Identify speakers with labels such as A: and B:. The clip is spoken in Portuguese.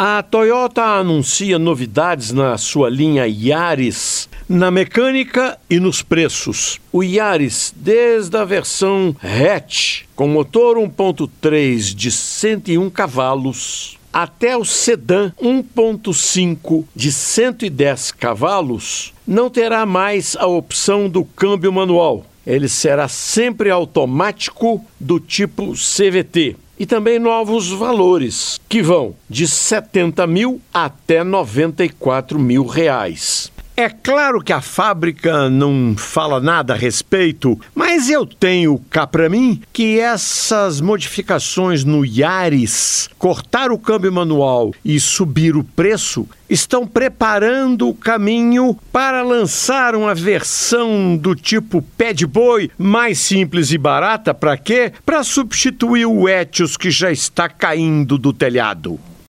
A: A Toyota anuncia novidades na sua linha Yaris na mecânica e nos preços. O Yaris, desde a versão hatch, com motor 1.3 de 101 cavalos, até o sedã 1.5 de 110 cavalos, não terá mais a opção do câmbio manual. Ele será sempre automático do tipo CVT e também novos valores, que vão de 70 mil até 94 mil reais. É claro que a fábrica não fala nada a respeito, mas eu tenho cá para mim que essas modificações no Yaris, cortar o câmbio manual e subir o preço, estão preparando o caminho para lançar uma versão do tipo pé de boi mais simples e barata para quê? Para substituir o Etios que já está caindo do telhado.